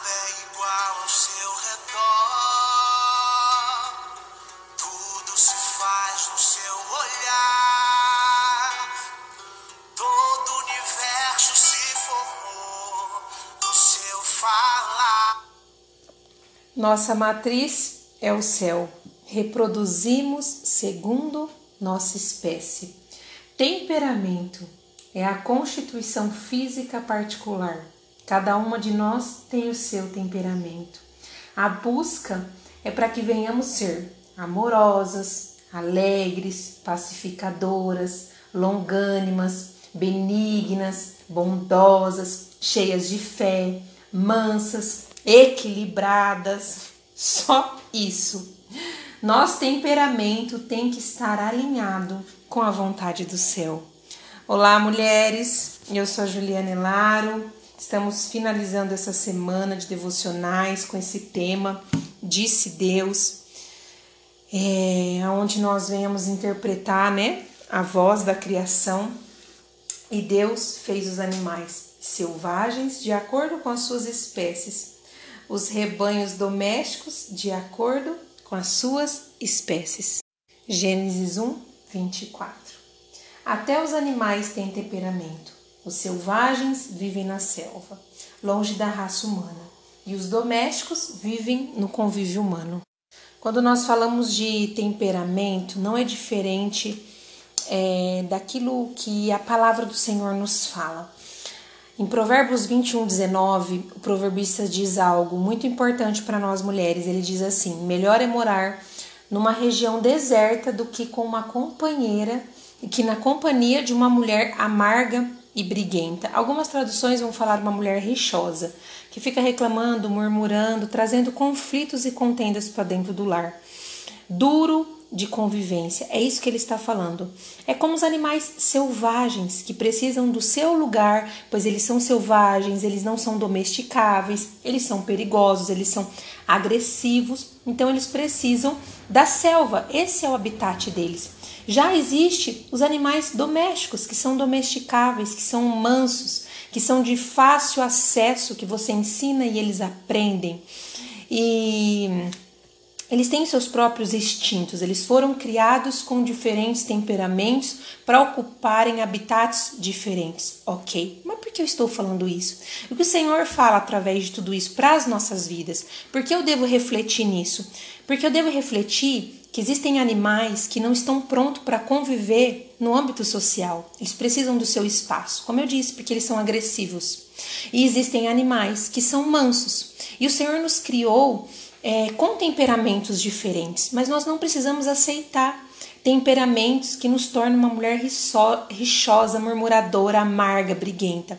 nada é igual ao seu redor. Tudo se faz no seu olhar. Todo o universo se formou no seu falar. Nossa matriz é o céu. Reproduzimos segundo nossa espécie. Temperamento é a constituição física particular. Cada uma de nós tem o seu temperamento. A busca é para que venhamos ser amorosas, alegres, pacificadoras, longânimas, benignas, bondosas, cheias de fé, mansas, equilibradas. Só isso. Nosso temperamento tem que estar alinhado com a vontade do céu. Olá, mulheres. Eu sou a Juliana Elaro. Estamos finalizando essa semana de devocionais com esse tema Disse Deus, é, onde nós venhamos interpretar, né, a voz da criação. E Deus fez os animais selvagens de acordo com as suas espécies, os rebanhos domésticos de acordo com as suas espécies. Gênesis 1, 24. Até os animais têm temperamento. Os selvagens vivem na selva, longe da raça humana, e os domésticos vivem no convívio humano. Quando nós falamos de temperamento, não é diferente é, daquilo que a palavra do Senhor nos fala. Em Provérbios 21, 19, o proverbista diz algo muito importante para nós mulheres. Ele diz assim: Melhor é morar numa região deserta do que com uma companheira que na companhia de uma mulher amarga e briguenta. Algumas traduções vão falar uma mulher rixosa, que fica reclamando, murmurando, trazendo conflitos e contendas para dentro do lar. Duro de convivência, é isso que ele está falando. É como os animais selvagens que precisam do seu lugar, pois eles são selvagens, eles não são domesticáveis, eles são perigosos, eles são agressivos, então eles precisam da selva. Esse é o habitat deles. Já existe os animais domésticos, que são domesticáveis, que são mansos, que são de fácil acesso, que você ensina e eles aprendem. E eles têm seus próprios instintos, eles foram criados com diferentes temperamentos para ocuparem habitats diferentes. Ok, por que eu estou falando isso? O que o Senhor fala através de tudo isso para as nossas vidas? Por que eu devo refletir nisso? Porque eu devo refletir que existem animais que não estão prontos para conviver no âmbito social. Eles precisam do seu espaço, como eu disse, porque eles são agressivos. E existem animais que são mansos. E o Senhor nos criou é, com temperamentos diferentes, mas nós não precisamos aceitar temperamentos que nos tornam uma mulher rixosa, murmuradora, amarga, briguenta.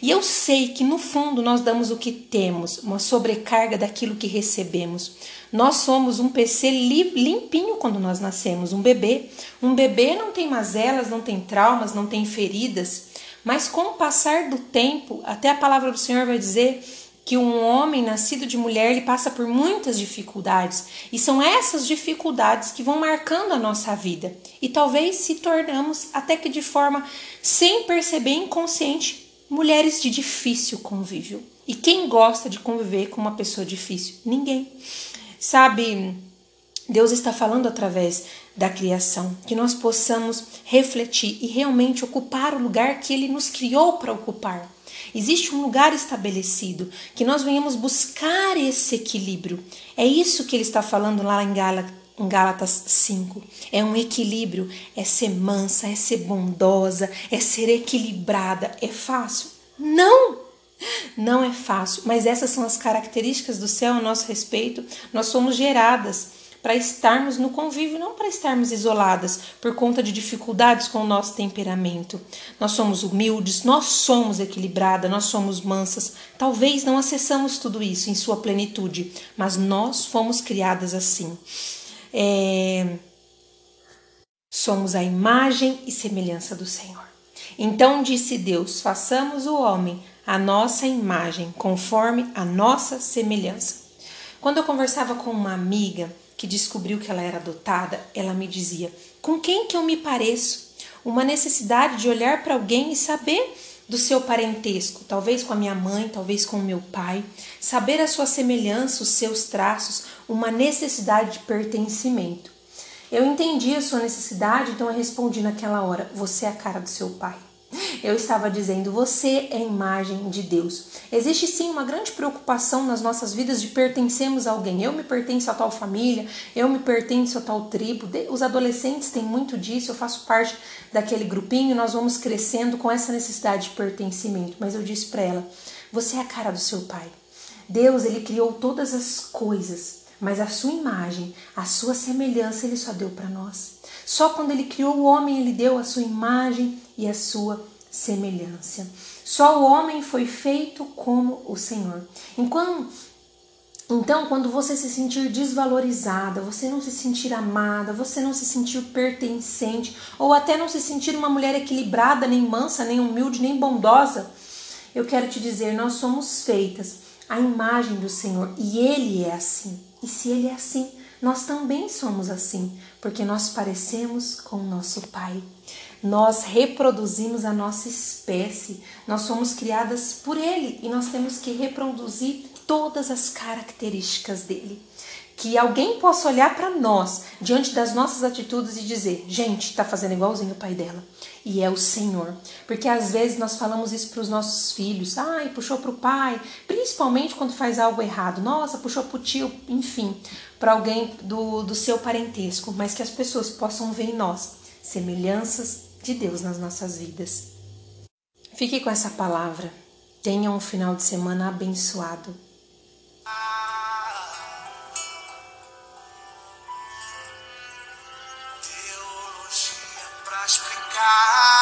E eu sei que no fundo nós damos o que temos, uma sobrecarga daquilo que recebemos. Nós somos um PC limpinho quando nós nascemos, um bebê. Um bebê não tem mazelas, não tem traumas, não tem feridas. Mas com o passar do tempo, até a palavra do Senhor vai dizer que um homem nascido de mulher ele passa por muitas dificuldades e são essas dificuldades que vão marcando a nossa vida e talvez se tornamos até que de forma sem perceber inconsciente mulheres de difícil convívio. E quem gosta de conviver com uma pessoa difícil? Ninguém. Sabe, Deus está falando através da criação, que nós possamos refletir e realmente ocupar o lugar que Ele nos criou para ocupar. Existe um lugar estabelecido, que nós venhamos buscar esse equilíbrio. É isso que ele está falando lá em Gálatas, em Gálatas 5. É um equilíbrio, é ser mansa, é ser bondosa, é ser equilibrada. É fácil? Não! Não é fácil, mas essas são as características do céu a nosso respeito. Nós somos geradas para estarmos no convívio, não para estarmos isoladas por conta de dificuldades com o nosso temperamento. Nós somos humildes, nós somos equilibradas, nós somos mansas. Talvez não acessamos tudo isso em sua plenitude, mas nós fomos criadas assim. É... Somos a imagem e semelhança do Senhor. Então disse Deus: façamos o homem a nossa imagem, conforme a nossa semelhança. Quando eu conversava com uma amiga, que descobriu que ela era adotada, ela me dizia: "Com quem que eu me pareço?" Uma necessidade de olhar para alguém e saber do seu parentesco, talvez com a minha mãe, talvez com o meu pai, saber a sua semelhança, os seus traços, uma necessidade de pertencimento. Eu entendi a sua necessidade, então eu respondi naquela hora: você é a cara do seu pai. Eu estava dizendo, você é imagem de Deus. Existe sim uma grande preocupação nas nossas vidas de pertencermos a alguém. Eu me pertenço a tal família, eu me pertenço a tal tribo. Os adolescentes têm muito disso, eu faço parte daquele grupinho, nós vamos crescendo com essa necessidade de pertencimento. Mas eu disse para ela, você é a cara do seu pai. Deus, ele criou todas as coisas, mas a sua imagem, a sua semelhança, ele só deu para nós. Só quando ele criou o homem, ele deu a sua imagem e a sua semelhança. Só o homem foi feito como o Senhor. Enquanto então, quando você se sentir desvalorizada, você não se sentir amada, você não se sentir pertencente, ou até não se sentir uma mulher equilibrada, nem mansa, nem humilde, nem bondosa, eu quero te dizer, nós somos feitas à imagem do Senhor e Ele é assim. E se Ele é assim, nós também somos assim, porque nós parecemos com o nosso Pai. Nós reproduzimos a nossa espécie, nós somos criadas por Ele e nós temos que reproduzir todas as características dele. Que alguém possa olhar para nós diante das nossas atitudes e dizer: gente, está fazendo igualzinho o pai dela. E é o Senhor. Porque às vezes nós falamos isso para os nossos filhos: ai, puxou para o pai, principalmente quando faz algo errado. Nossa, puxou para o tio, enfim para alguém do, do seu parentesco, mas que as pessoas possam ver em nós semelhanças de Deus nas nossas vidas. Fique com essa palavra. Tenha um final de semana abençoado. Ah.